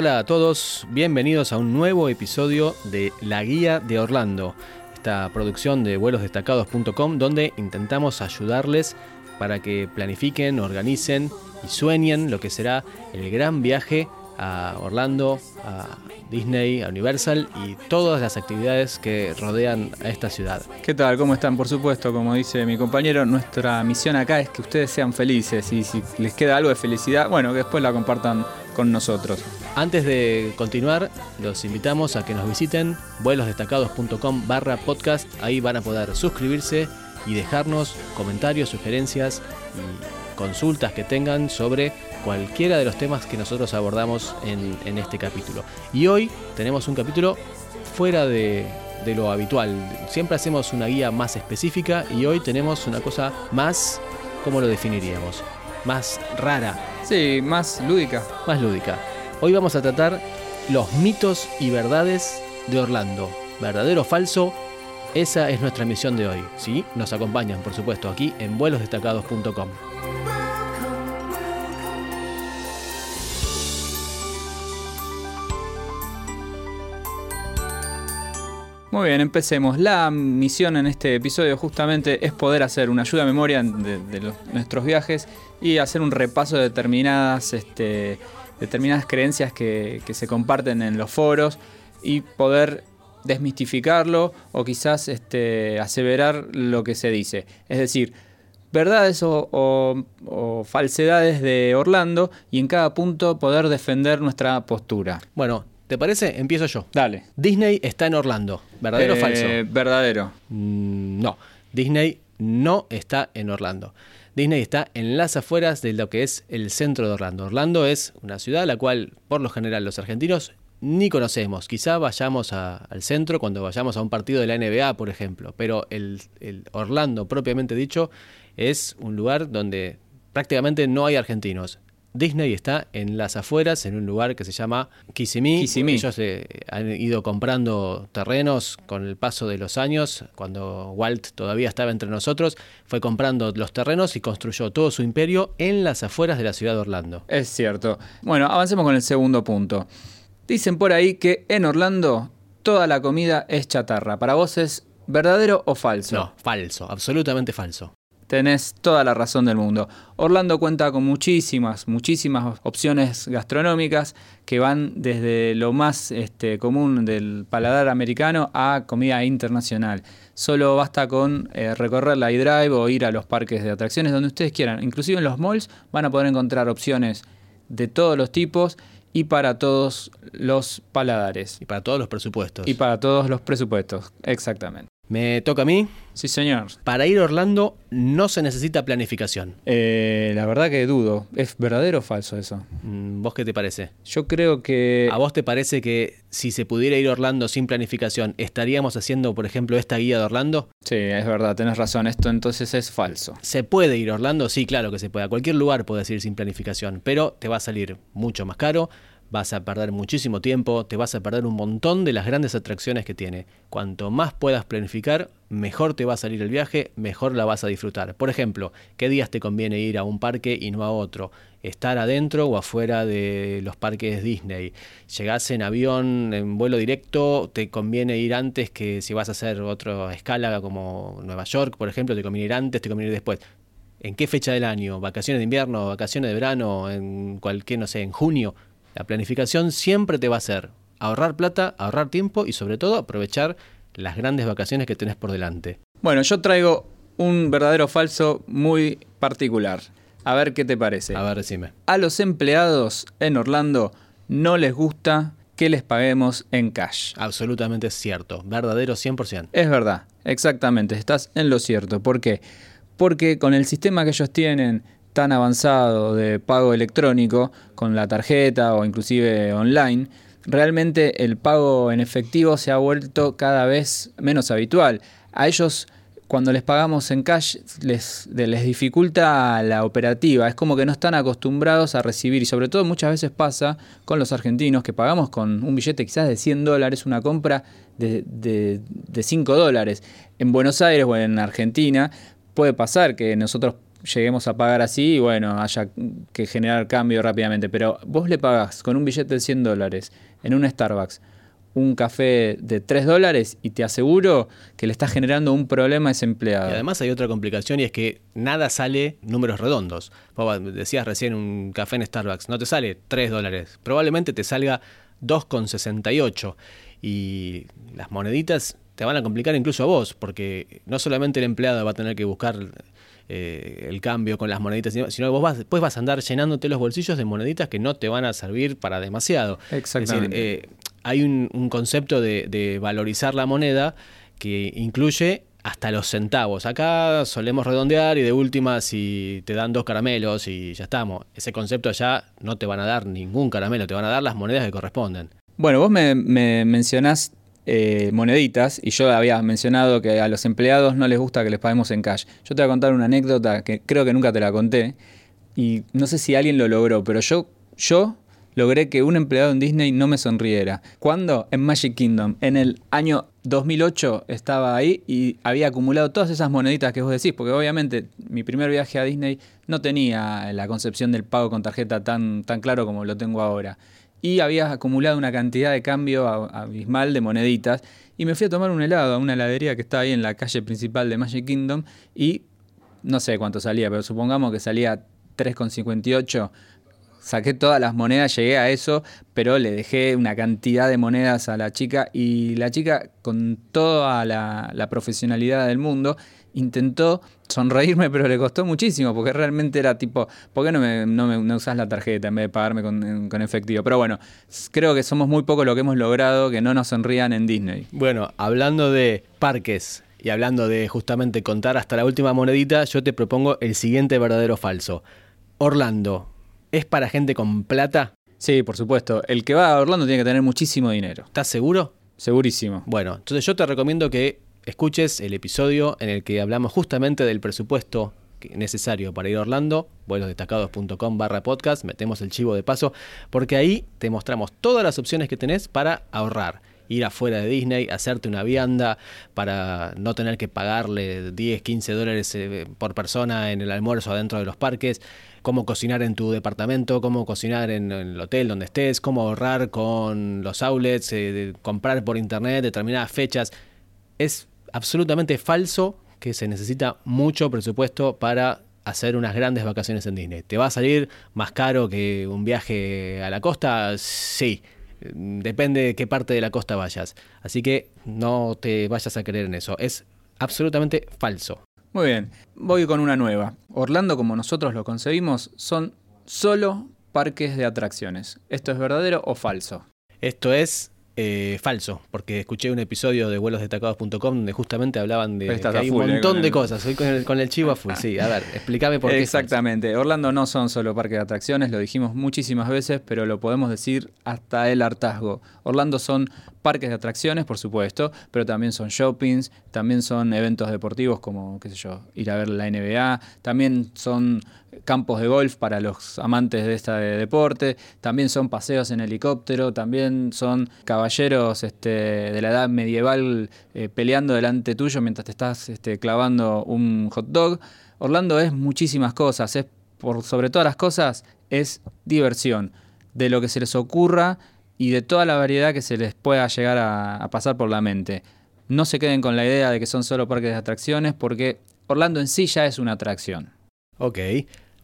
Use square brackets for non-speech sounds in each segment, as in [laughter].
Hola a todos, bienvenidos a un nuevo episodio de La Guía de Orlando, esta producción de vuelosdestacados.com donde intentamos ayudarles para que planifiquen, organicen y sueñen lo que será el gran viaje a Orlando, a Disney, a Universal y todas las actividades que rodean a esta ciudad. ¿Qué tal? ¿Cómo están? Por supuesto, como dice mi compañero, nuestra misión acá es que ustedes sean felices y si les queda algo de felicidad, bueno, que después la compartan nosotros. Antes de continuar, los invitamos a que nos visiten vuelosdestacados.com barra podcast. Ahí van a poder suscribirse y dejarnos comentarios, sugerencias y consultas que tengan sobre cualquiera de los temas que nosotros abordamos en, en este capítulo. Y hoy tenemos un capítulo fuera de, de lo habitual. Siempre hacemos una guía más específica y hoy tenemos una cosa más, ¿cómo lo definiríamos? Más rara, Sí, más lúdica. más lúdica. Hoy vamos a tratar los mitos y verdades de Orlando. ¿Verdadero o falso? Esa es nuestra misión de hoy. ¿sí? Nos acompañan, por supuesto, aquí en vuelosdestacados.com. Muy bien, empecemos. La misión en este episodio justamente es poder hacer una ayuda a memoria de, nuestros viajes y hacer un repaso de determinadas, este, determinadas creencias que, que se comparten en los foros y poder desmistificarlo o quizás este, aseverar lo que se dice. Es decir, verdades o- o falsedades de Orlando y en cada punto poder defender nuestra postura. Bueno, ¿te parece? Empiezo yo. Dale. Disney está en Orlando. ¿Verdadero o Eh, falso? Verdadero. Mm, No, Disney no está en Orlando. Disney está en las afueras de lo que es el centro de Orlando. Orlando es una ciudad a la cual, por lo general, los argentinos ni conocemos. Quizá vayamos a- al centro cuando vayamos a un partido de la NBA, por ejemplo. Pero el, el Orlando, propiamente dicho, es un lugar donde prácticamente no hay argentinos. Disney está en las afueras, en un lugar que se llama Kissimmee. Kissimmee. Ellos eh, han ido comprando terrenos con el paso de los años. Cuando Walt todavía estaba entre nosotros, fue comprando los terrenos y construyó todo su imperio en las afueras de la ciudad de Orlando. Es cierto. Bueno, avancemos con el segundo punto. Dicen por ahí que en Orlando toda la comida es chatarra. ¿Para vos es verdadero o falso? No, falso, absolutamente falso. Tenés toda la razón del mundo. Orlando cuenta con muchísimas, muchísimas opciones gastronómicas que van desde lo más este, común del paladar americano a comida internacional. Solo basta con eh, recorrer la iDrive o ir a los parques de atracciones donde ustedes quieran. Inclusive en los malls van a poder encontrar opciones de todos los tipos y para todos los paladares. Y para todos los presupuestos. Y para todos los presupuestos, exactamente. Me toca a mí. Sí, señor. Para ir a Orlando no se necesita planificación. Eh, la verdad que dudo. ¿Es verdadero o falso eso? Mm, ¿Vos qué te parece? Yo creo que... ¿A vos te parece que si se pudiera ir a Orlando sin planificación, estaríamos haciendo, por ejemplo, esta guía de Orlando? Sí, es verdad, tenés razón. Esto entonces es falso. ¿Se puede ir a Orlando? Sí, claro que se puede. A cualquier lugar puedes ir sin planificación, pero te va a salir mucho más caro, vas a perder muchísimo tiempo, te vas a perder un montón de las grandes atracciones que tiene. Cuanto más puedas planificar, mejor te va a salir el viaje, mejor la vas a disfrutar. Por ejemplo, ¿qué días te conviene ir a un parque y no a otro? Estar adentro o afuera de los parques Disney. Llegás en avión, en vuelo directo, te conviene ir antes que si vas a hacer otra escala como Nueva York, por ejemplo, te conviene ir antes, te conviene ir después. ¿En qué fecha del año? ¿Vacaciones de invierno? ¿Vacaciones de verano? ¿En cualquier, no sé, en junio? La planificación siempre te va a hacer ahorrar plata, ahorrar tiempo y sobre todo aprovechar las grandes vacaciones que tenés por delante. Bueno, yo traigo un verdadero falso muy particular. A ver qué te parece. A ver, decime. A los empleados en Orlando no les gusta que les paguemos en cash. Absolutamente cierto, verdadero 100%. Es verdad, exactamente, estás en lo cierto. ¿Por qué? Porque con el sistema que ellos tienen tan avanzado de pago electrónico, con la tarjeta o inclusive online, realmente el pago en efectivo se ha vuelto cada vez menos habitual. A ellos cuando les pagamos en cash les, dificulta la operativa, es como que no están acostumbrados a recibir y sobre todo muchas veces pasa con los argentinos que pagamos con un billete quizás de 100 dólares una compra de, de, de 5 dólares. En Buenos Aires o en Argentina puede pasar que nosotros lleguemos a pagar así y bueno, haya que generar cambio rápidamente. Pero vos le pagás con un billete de 100 dólares en un Starbucks un café de 3 dólares y te aseguro que le estás generando un problema a ese empleado. Y además hay otra complicación y es que nada sale números redondos. Vos decías recién un café en Starbucks, no te sale 3 dólares, probablemente te salga 2,68 y las moneditas te van a complicar incluso a vos, porque no solamente el empleado va a tener que buscar eh, el cambio con las moneditas, sino que vos vas, después vas a andar llenándote los bolsillos de moneditas que no te van a servir para demasiado. Exactamente. Es decir, eh, hay un, concepto de, valorizar la moneda que incluye hasta los centavos. Acá solemos redondear y de última si te dan dos caramelos y ya estamos. Ese concepto allá no te van a dar ningún caramelo, te van a dar las monedas que corresponden. Bueno, vos me, me mencionás eh, moneditas y yo había mencionado que a los empleados no les gusta que les paguemos en cash. Yo te voy a contar una anécdota que creo que nunca te la conté y no sé si alguien lo logró, pero yo, yo logré que un empleado en Disney no me sonriera. ¿Cuándo? En Magic Kingdom. En el año 2008 estaba ahí y había acumulado todas esas moneditas que vos decís, porque obviamente mi primer viaje a Disney no tenía la concepción del pago con tarjeta tan, tan claro como lo tengo ahora. Y había acumulado una cantidad de cambio abismal de moneditas. Y me fui a tomar un helado a una heladería que está ahí en la calle principal de Magic Kingdom. Y no sé cuánto salía, pero supongamos que salía 3,58 saqué todas las monedas, llegué a eso, pero le dejé una cantidad de monedas a la chica y la chica con toda la, profesionalidad del mundo intentó sonreírme, pero le costó muchísimo, porque realmente era tipo, ¿por qué no me, no usás la tarjeta en vez de pagarme con, con, efectivo? Pero bueno, creo que somos muy pocos lo que hemos logrado que no nos sonrían en Disney. Bueno, hablando de parques y hablando de justamente contar hasta la última monedita, yo te propongo el siguiente verdadero falso. Orlando, ¿Es para gente con plata? Sí, por supuesto. El que va a Orlando tiene que tener muchísimo dinero. ¿Estás seguro? Segurísimo. Bueno, entonces yo te recomiendo que escuches el episodio en el que hablamos justamente del presupuesto necesario para ir a Orlando, vuelosdestacados.com barra podcast, metemos el chivo de paso, porque ahí te mostramos todas las opciones que tenés para ahorrar. Ir afuera de Disney, hacerte una vianda para no tener que pagarle 10, 15 dólares eh, por persona en el almuerzo adentro de los parques cómo cocinar en tu departamento, cómo cocinar en, el hotel donde estés, cómo ahorrar con los outlets, eh, comprar por internet determinadas fechas. Es absolutamente falso que se necesita mucho presupuesto para hacer unas grandes vacaciones en Disney. ¿Te va a salir más caro que un viaje a la costa? Sí. Depende de qué parte de la costa vayas. Así que no te vayas a creer en eso. Es absolutamente falso. Muy bien, voy con una nueva. Orlando, como nosotros lo concebimos, son solo parques de atracciones. ¿Esto es verdadero o falso? Esto es eh, falso, porque escuché un episodio de vuelosdestacados.com donde justamente hablaban de que hay un eh, montón de cosas. Hoy con el, con el chivo a full. [laughs] Sí, a ver, explícame por qué. Exactamente. Orlando no son solo parques de atracciones, lo dijimos muchísimas veces, pero lo podemos decir hasta el hartazgo. Orlando son parques de atracciones, por supuesto, pero también son shoppings, también son eventos deportivos como, qué sé yo, ir a ver la NBA, también son campos de golf para los amantes de este deporte, también son paseos en helicóptero, también son caballeros este, de la edad medieval eh, peleando delante tuyo mientras te estás este, clavando un hot dog. Orlando es muchísimas cosas, es por sobre todas las cosas es diversión, de lo que se les ocurra y de toda la variedad que se les pueda llegar a, pasar por la mente. No se queden con la idea de que son solo parques de atracciones porque Orlando en sí ya es una atracción. Ok.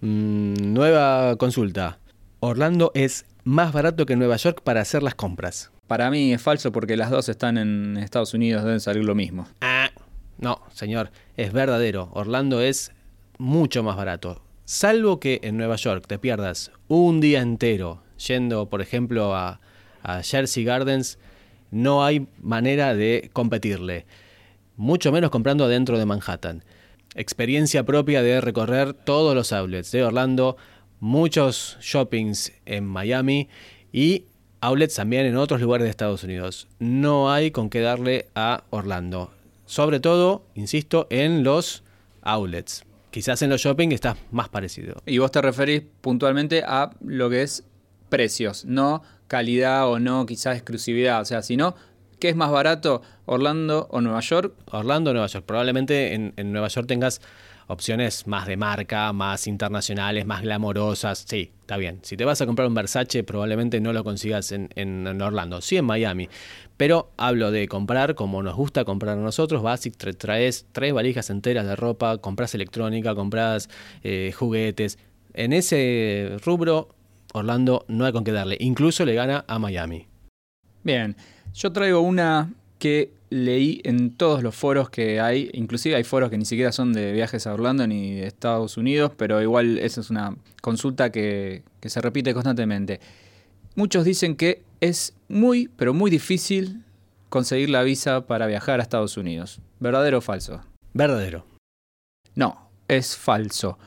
Mm, nueva consulta. Orlando es más barato que Nueva York para hacer las compras. Para mí es falso porque las dos están en Estados Unidos, deben salir lo mismo. Ah, no, señor, es verdadero. Orlando es mucho más barato. Salvo que en Nueva York te pierdas un día entero yendo, por ejemplo, a, a Jersey Gardens, no hay manera de competirle. Mucho menos comprando adentro de Manhattan. Experiencia propia de recorrer todos los outlets de Orlando, muchos shoppings en Miami y outlets también en otros lugares de Estados Unidos. No hay con qué darle a Orlando. Sobre todo, insisto, en los outlets. Quizás en los shopping está más parecido. Y vos te referís puntualmente a lo que es precios, no calidad o no quizás exclusividad, o sea, sino ¿qué es más barato, Orlando o Nueva York? Orlando o Nueva York. Probablemente en, Nueva York tengas opciones más de marca, más internacionales, más glamorosas. Sí, está bien. Si te vas a comprar un Versace, probablemente no lo consigas en, en Orlando, sí en Miami. Pero hablo de comprar como nos gusta comprar a nosotros. Vas y traes tres valijas enteras de ropa, compras electrónica, compras eh, juguetes. En ese rubro, Orlando no hay con qué darle. Incluso le gana a Miami. Bien, yo traigo una que leí en todos los foros que hay, inclusive hay foros que ni siquiera son de viajes a Orlando ni de Estados Unidos, pero igual esa es una consulta que, que se repite constantemente. Muchos dicen que es muy, pero muy difícil conseguir la visa para viajar a Estados Unidos. ¿Verdadero o falso? Verdadero. No, es falso.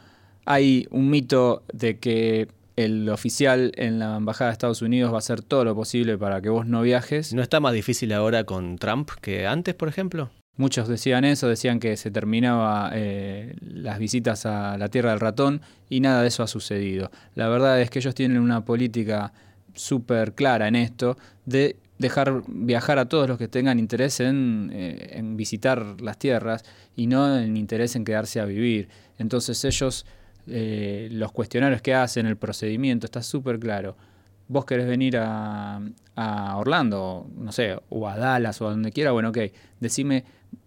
Hay un mito de que el oficial en la embajada de Estados Unidos va a hacer todo lo posible para que vos no viajes. ¿No está más difícil ahora con Trump que antes, por ejemplo? Muchos decían eso, decían que se terminaba eh, las visitas a la Tierra del Ratón y nada de eso ha sucedido. La verdad es que ellos tienen una política súper clara en esto de dejar viajar a todos los que tengan interés en, eh, en, visitar las tierras y no en interés en quedarse a vivir. Entonces ellos, eh, los cuestionarios que hacen, el procedimiento, está súper claro. Vos querés venir a, a, Orlando, no sé, o a Dallas o a donde quiera, bueno, ok, decime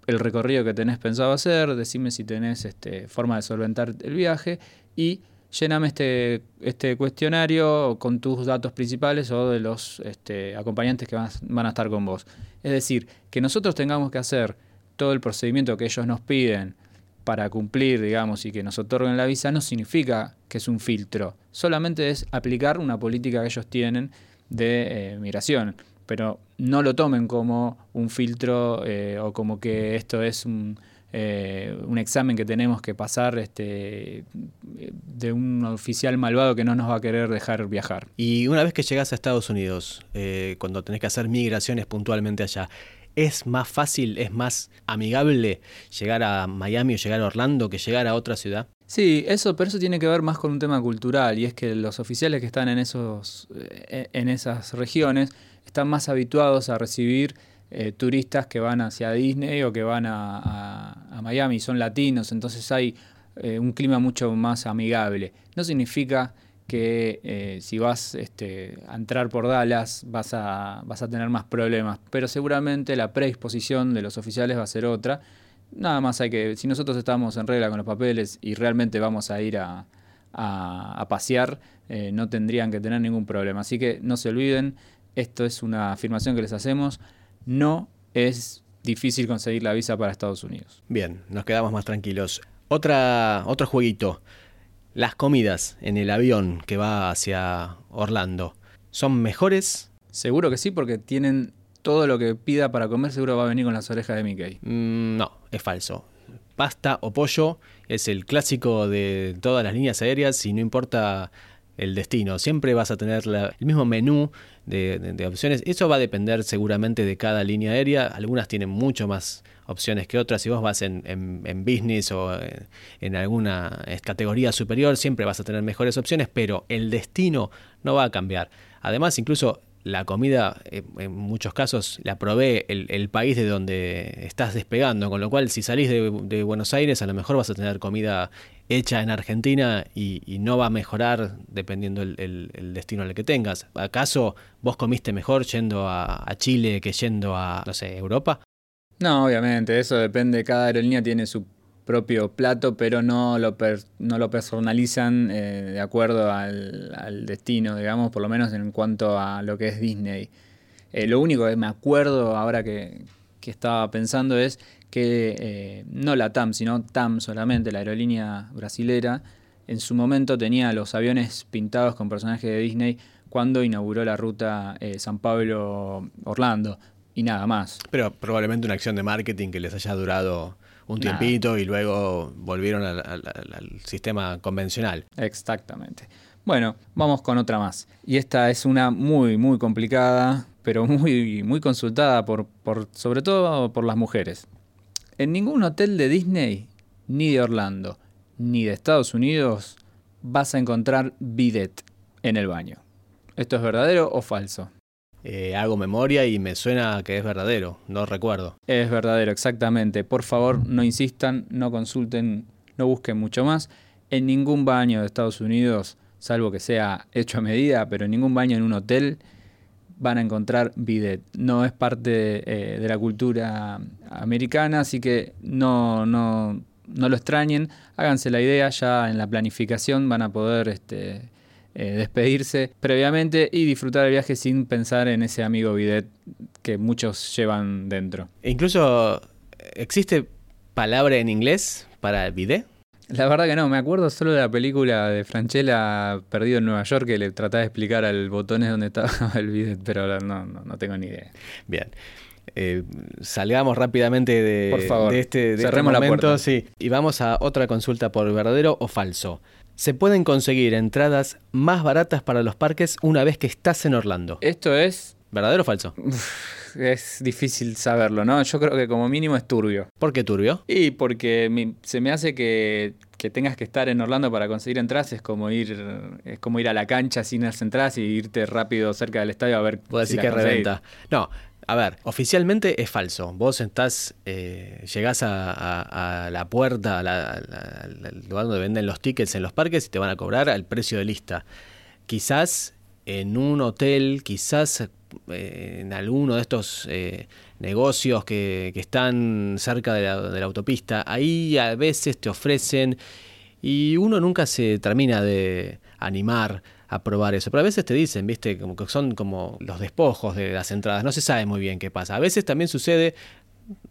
el recorrido que tenés pensado hacer, decime si tenés este, forma de solventar el viaje y lléname este, este cuestionario con tus datos principales o de los este, acompañantes que van, a estar con vos. Es decir, que nosotros tengamos que hacer todo el procedimiento que ellos nos piden para cumplir, digamos, y que nos otorguen la visa, no significa que es un filtro. Solamente es aplicar una política que ellos tienen de eh, migración. Pero no lo tomen como un filtro eh, o como que esto es un, eh, un examen que tenemos que pasar este, de un oficial malvado que no nos va a querer dejar viajar. Y una vez que llegas a Estados Unidos, eh, cuando tenés que hacer migraciones puntualmente allá, ¿es más fácil, es más amigable llegar a Miami o llegar a Orlando que llegar a otra ciudad? Sí, eso, pero eso tiene que ver más con un tema cultural y es que los oficiales que están en, esos, eh, en esas regiones están más habituados a recibir eh, turistas que van hacia Disney o que van a, Miami, son latinos, entonces hay eh, un clima mucho más amigable. No significa que eh, si vas este, a entrar por Dallas vas a, vas a tener más problemas, pero seguramente la predisposición de los oficiales va a ser otra. Nada más hay que, si nosotros estamos en regla con los papeles y realmente vamos a ir a, a pasear, no tendrían que tener ningún problema. Así que no se olviden, esto es una afirmación que les hacemos no es difícil conseguir la visa para Estados Unidos. Bien, nos quedamos más tranquilos. Otra, otro jueguito. Las comidas en el avión que va hacia Orlando, ¿son mejores? Seguro que sí, porque tienen todo lo que pida para comer, seguro va a venir con las orejas de Mickey. Mm, no, es falso. Pasta o pollo es el clásico de todas las líneas aéreas y no importa el destino. Siempre vas a tener el mismo menú de, opciones. Eso va a depender seguramente de cada línea aérea. Algunas tienen mucho más opciones que otras. Si vos vas en, en, business o en, alguna categoría superior, siempre vas a tener mejores opciones, pero el destino no va a cambiar. Además, incluso la comida, eh, en muchos casos, la provee el, país de donde estás despegando, con lo cual si salís de, Buenos Aires, a lo mejor vas a tener comida hecha en Argentina y, no va a mejorar dependiendo el, destino al que tengas. ¿Acaso vos comiste mejor yendo a, Chile que yendo a, no sé, Europa? No, obviamente, eso depende, cada aerolínea tiene su propio plato, pero no lo, no lo personalizan eh, de acuerdo al, destino, digamos, por lo menos en cuanto a lo que es Disney. Eh, lo único que me acuerdo ahora que, estaba pensando es que eh, no la TAM, sino TAM solamente, la aerolínea brasilera, en su momento tenía los aviones pintados con personajes de Disney cuando inauguró la ruta San Pablo-Orlando y nada más. Pero probablemente una acción de marketing que les haya durado un tiempito y luego volvieron al, sistema convencional. Exactamente. Bueno, vamos con otra más. Y esta es una muy, muy complicada, pero muy, muy consultada por, por, sobre todo por las mujeres. En ningún hotel de Disney, ni de Orlando, ni de Estados Unidos, vas a encontrar bidet en el baño. ¿Esto es verdadero o falso? Eh, hago memoria y me suena que es verdadero, no recuerdo. Es verdadero, exactamente. Por favor, no insistan, no consulten no busquen mucho más. En ningún baño de Estados Unidos, salvo que sea hecho a medida, pero en ningún baño en un hotel van a encontrar bidet. No es parte eh, de la cultura americana, así que no, no, no lo extrañen. Háganse la idea, ya en la planificación van a poder este, eh, despedirse previamente y disfrutar el viaje sin pensar en ese amigo bidet que muchos llevan dentro. E incluso existe palabra en inglés para bidet. La verdad que no, me acuerdo solo de la película de Franchella Perdido en Nueva York que le trataba de explicar al botones dónde estaba [laughs] el bidet, pero no, no, no tengo ni idea. Bien. Eh, salgamos rápidamente de, Por favor, de este, de este la momento, puerta. sí, y vamos a otra consulta por verdadero o falso. Se pueden conseguir entradas más baratas para los parques una vez que estás en Orlando. Esto es, ¿Verdadero o falso? es difícil saberlo, ¿no? Yo creo que como mínimo es turbio. ¿Por qué turbio? Y porque mi- se me hace que, que tengas que estar en Orlando para conseguir entradas es como ir es como ir a la cancha sin las entradas y irte rápido cerca del estadio a ver Vos si las que conseguís. reventa. No, a ver, oficialmente es falso. Vos estás, eh, llegás a, la puerta, a la- al lugar donde venden los tickets en los parques y te van a cobrar al precio de lista. Quizás en un hotel, quizás eh, en alguno de estos eh, negocios que, están cerca de la autopista, ahí a veces te ofrecen y uno nunca se termina de animar a probar eso. Pero a veces te dicen, viste, como que son como los despojos de las entradas. No se sabe muy bien qué pasa. A veces también sucede,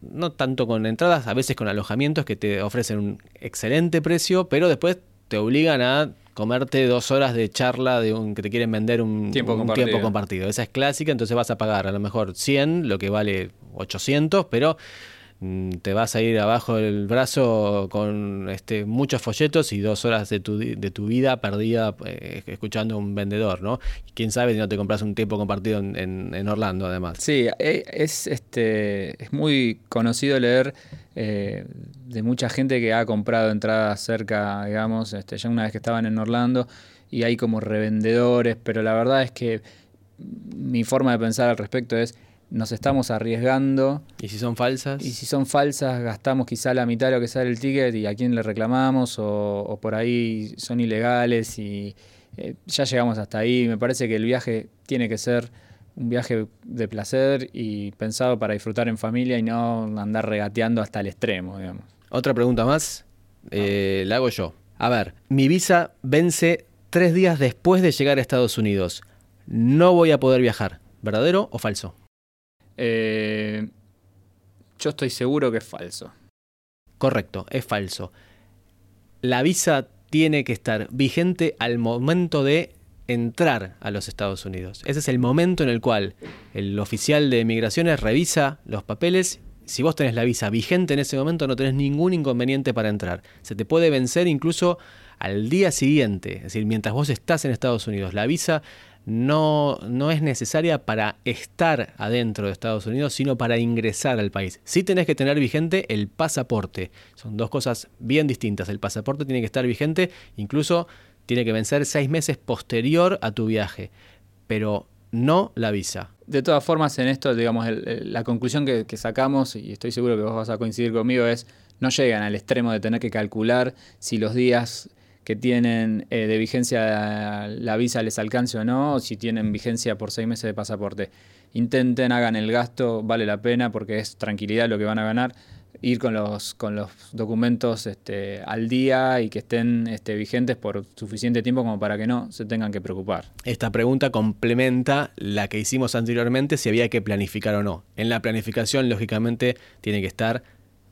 no tanto con entradas, a veces con alojamientos que te ofrecen un excelente precio, pero después te obligan a comerte dos horas de charla de un que te quieren vender un Tiempo un compartido. tiempo compartido. Esa es clásica, entonces vas a pagar a lo mejor 100, lo que vale 800, pero te vas a ir abajo del brazo con este, muchos folletos y dos horas de tu, de tu vida perdida eh, escuchando a un vendedor, ¿no? Quién sabe si no te compras un tiempo compartido en, en- en Orlando, además. Sí, eh, es, este, es muy conocido leer eh, de mucha gente que ha comprado entradas cerca, digamos, este, ya una vez que estaban en Orlando, y hay como revendedores, pero la verdad es que mi forma de pensar al respecto es, nos estamos arriesgando ¿Y si son falsas? y si son falsas gastamos quizá la mitad de lo que sale el ticket y a quién le reclamamos o, o por ahí son ilegales y eh, ya llegamos hasta ahí. Me parece que el viaje tiene que ser un viaje de placer y pensado para disfrutar en familia y no andar regateando hasta el extremo, digamos. Otra pregunta más, eh, la hago yo. A ver, mi visa vence tres días después de llegar a Estados Unidos. No voy a poder viajar. ¿Verdadero o falso? Eh, yo estoy seguro que es falso. Correcto, es falso. La visa tiene que estar vigente al momento de entrar a los Estados Unidos. Ese es el momento en el cual el oficial de migraciones revisa los papeles. Si vos tenés la visa vigente en ese momento, no tenés ningún inconveniente para entrar. Se te puede vencer incluso al día siguiente, es decir, mientras vos estás en Estados Unidos. La visa no, no es necesaria para estar adentro de Estados Unidos, sino para ingresar al país. Sí tenés que tener vigente el pasaporte. Son dos cosas bien distintas. El pasaporte tiene que estar vigente, incluso tiene que vencer seis meses posterior a tu viaje, pero no la visa. De todas formas, en esto, digamos, la conclusión que, que sacamos, y estoy seguro que vos vas a coincidir conmigo, es no llegan al extremo de tener que calcular si los días que tienen eh, de vigencia la visa les alcance o no, o si tienen vigencia por seis meses de pasaporte. Intenten, hagan el gasto, vale la pena porque es tranquilidad lo que van a ganar. Ir con los, con los documentos este, al día y que estén este, vigentes por suficiente tiempo como para que no se tengan que preocupar. Esta pregunta complementa la que hicimos anteriormente si había que planificar o no. En la planificación, lógicamente, tiene que estar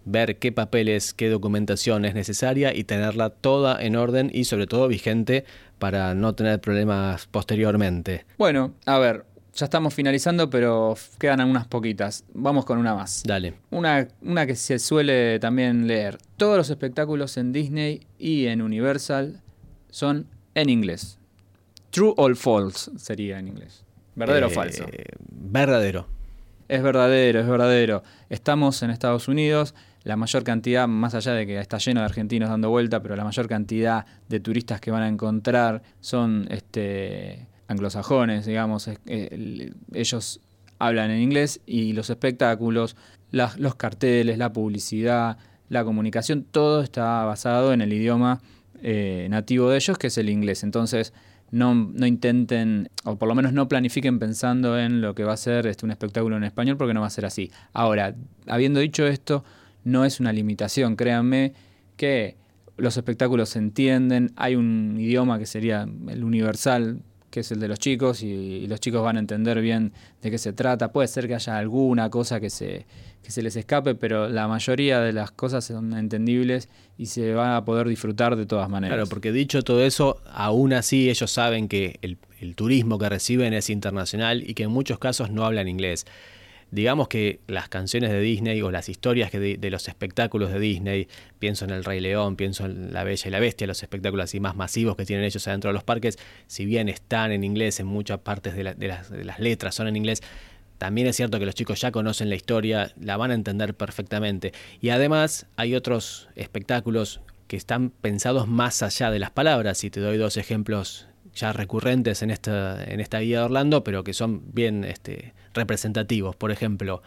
ver qué papeles, qué documentación es necesaria y tenerla toda en orden y sobre todo vigente para no tener problemas posteriormente. Bueno, a ver, ya estamos finalizando, pero quedan algunas poquitas. Vamos con una más. Dale. Una, una que se suele también leer. Todos los espectáculos en Disney y en Universal son en inglés. True or false sería en inglés. ¿Verdadero o Eh, falso? Verdadero. Es verdadero, es verdadero. Estamos en Estados Unidos, la mayor cantidad, más allá de que está lleno de argentinos dando vuelta, pero la mayor cantidad de turistas que van a encontrar son este, anglosajones, digamos. eh, el- ellos hablan en inglés y los espectáculos, las- los carteles, la publicidad, la comunicación, todo está basado en el idioma eh, nativo de ellos, que es el inglés. Entonces, no, no, intenten, o por lo menos no planifiquen pensando en lo que va a ser este, un espectáculo en español, porque no va a ser así. Ahora, habiendo dicho esto, no es una limitación, créanme que los espectáculos se entienden, hay un idioma que sería el universal, que es el de los chicos, y, los chicos van a entender bien de qué se trata. Puede ser que haya alguna cosa que se, que se les escape, pero la mayoría de las cosas son entendibles y se van a poder disfrutar de todas maneras. Claro, porque dicho todo eso, aún así ellos saben que el, el turismo que reciben es internacional y que en muchos casos no hablan inglés digamos que las canciones de Disney o las historias que de, los espectáculos de Disney, pienso en El Rey León, pienso en La Bella y la Bestia, los espectáculos así más masivos que tienen ellos adentro de los parques, si bien están en inglés, en muchas partes de, las, de las letras son en inglés, también es cierto que los chicos ya conocen la historia, la van a entender perfectamente. Y además hay otros espectáculos que están pensados más allá de las palabras. Y te doy dos ejemplos ya recurrentes en esta, en esta guía de Orlando, pero que son bien este, representativos. Por ejemplo,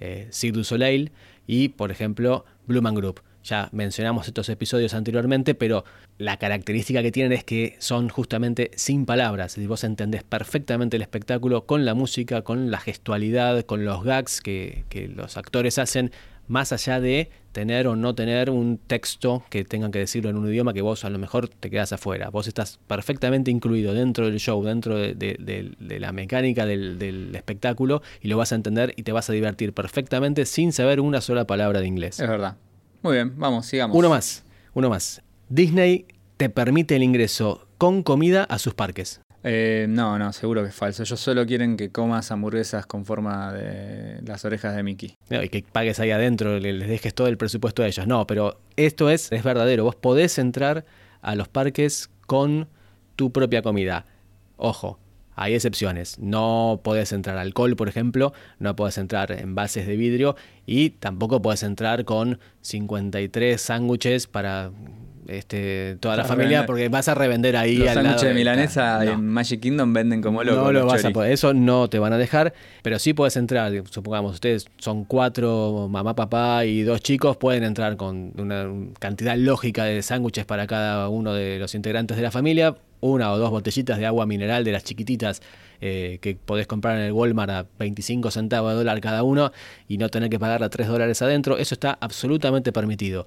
eh, Cirque Soleil y, por ejemplo, Blue Man Group. Ya mencionamos estos episodios anteriormente, pero la característica que tienen es que son justamente sin palabras. Y vos entendés perfectamente el espectáculo con la música, con la gestualidad, con los gags que los actores hacen más allá de tener o no tener un texto que tengan que decirlo en un idioma que vos a lo mejor te quedas afuera. Vos estás perfectamente incluido dentro del show, dentro de, la mecánica del, espectáculo y lo vas a entender y te vas a divertir perfectamente sin saber una sola palabra de inglés. Es verdad. Muy bien, vamos, sigamos. Uno más, uno más. Disney te permite el ingreso con comida a sus parques. Eh, no, no, seguro que es falso. Ellos solo quieren que comas hamburguesas con forma de las orejas de Mickey. y que pagues ahí adentro, les dejes todo el presupuesto a ellos. No, pero esto es, es verdadero. Vos podés entrar a los parques con tu propia comida. Ojo, hay excepciones. No podés entrar alcohol, por ejemplo, no podés entrar en bases de vidrio y tampoco podés entrar con 53 sándwiches para este, toda la familia porque vas a revender ahí Los sándwiches de milanesa en Magic Kingdom venden como loco. No lo vas a poder, eso no te van a dejar, pero sí puedes entrar, supongamos, ustedes son cuatro, mamá, papá y dos chicos, pueden entrar con una cantidad lógica de sándwiches para cada uno de los integrantes de la familia, una o dos botellitas de agua mineral de las chiquititas eh, que podés comprar en el Walmart a 25 centavos de dólar cada uno y no tener que pagar a 3 dólares adentro, eso está absolutamente permitido,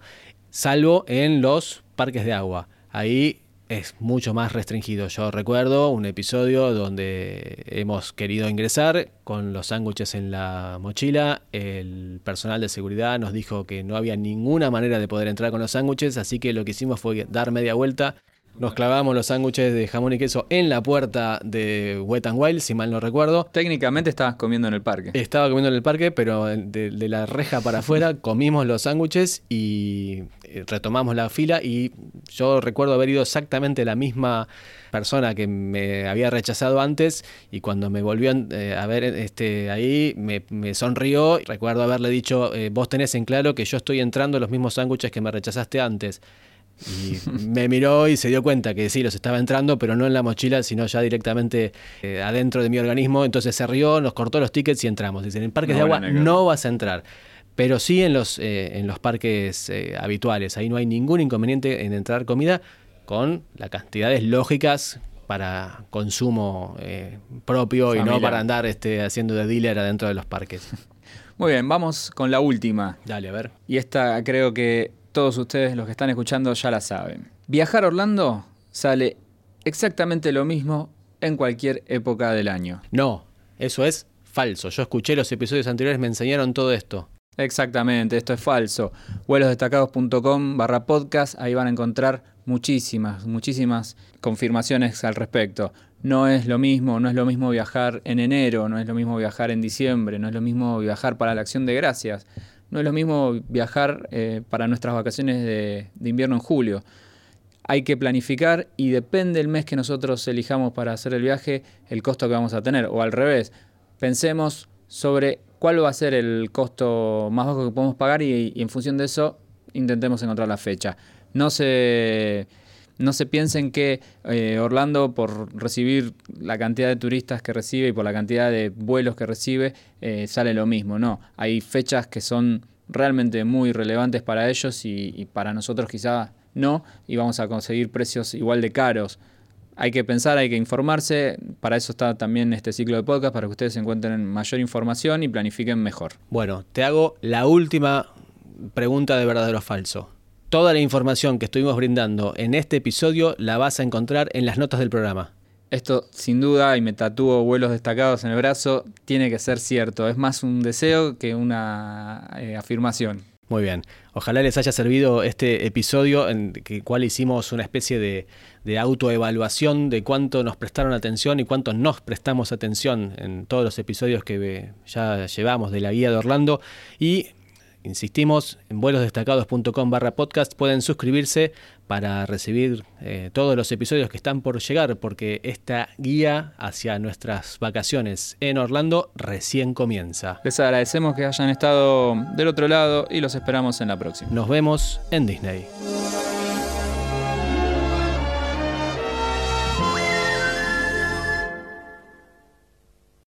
salvo en los parques de agua. Ahí es mucho más restringido. Yo recuerdo un episodio donde hemos querido ingresar con los sándwiches en la mochila. El personal de seguridad nos dijo que no había ninguna manera de poder entrar con los sándwiches, así que lo que hicimos fue dar media vuelta nos clavamos los sándwiches de jamón y queso en la puerta de Wet n Wild, si mal no recuerdo. Técnicamente estabas comiendo en el parque. Estaba comiendo en el parque, pero de, la reja para [laughs] afuera comimos los sándwiches y eh, retomamos la fila y yo recuerdo haber ido exactamente la misma persona que me había rechazado antes y cuando me volvió eh, a ver este, ahí me, sonrió. Recuerdo haberle dicho, eh, vos tenés en claro que yo estoy entrando los mismos sándwiches que me rechazaste antes. Y me miró y se dio cuenta que sí, los estaba entrando, pero no en la mochila, sino ya directamente eh, adentro de mi organismo. Entonces se rió, nos cortó los tickets y entramos. Dicen, en parques de agua no vas a entrar. Pero sí en los, eh, en los parques eh, habituales. Ahí no hay ningún inconveniente en entrar comida con las cantidades lógicas para consumo propio y no para andar este, haciendo de dealer adentro de los parques. [laughs] Muy bien, vamos con la última. Dale, a ver. Y esta creo que todos ustedes los que están escuchando ya la saben. Viajar a Orlando sale exactamente lo mismo en cualquier época del año. No, eso es falso. Yo escuché los episodios anteriores, me enseñaron todo esto. Exactamente, esto es falso. vuelosdestacados.com barra podcast, ahí van a encontrar muchísimas, muchísimas confirmaciones al respecto. No es lo mismo, no es lo mismo viajar en enero, no es lo mismo viajar en diciembre, no es lo mismo viajar para la acción de gracias. No es lo mismo viajar eh, para nuestras vacaciones de, invierno en julio. Hay que planificar y depende del mes que nosotros elijamos para hacer el viaje, el costo que vamos a tener. O al revés, pensemos sobre cuál va a ser el costo más bajo que podemos pagar y, y en función de eso intentemos encontrar la fecha. No se no se piensen que eh, Orlando, por recibir la cantidad de turistas que recibe y por la cantidad de vuelos que recibe, eh, sale lo mismo. No, hay fechas que son realmente muy relevantes para ellos y, y para nosotros quizá no, y vamos a conseguir precios igual de caros hay que pensar, hay que informarse. Para eso está también este ciclo de podcast, para que ustedes encuentren mayor información y planifiquen mejor. Bueno, te hago la última pregunta de verdadero o falso. Toda la información que estuvimos brindando en este episodio la vas a encontrar en las notas del programa. Esto sin duda, y me tatúo vuelos destacados en el brazo, tiene que ser cierto. Es más un deseo que una eh, afirmación. Muy bien. Ojalá les haya servido este episodio en el cual hicimos una especie de, de, autoevaluación de cuánto nos prestaron atención y cuánto nos prestamos atención en todos los episodios que ya llevamos de la guía de Orlando. Y Insistimos, en vuelosdestacados.com barra podcast pueden suscribirse para recibir eh, todos los episodios que están por llegar, porque esta guía hacia nuestras vacaciones en Orlando recién comienza. Les agradecemos que hayan estado del otro lado y los esperamos en la próxima. Nos vemos en Disney.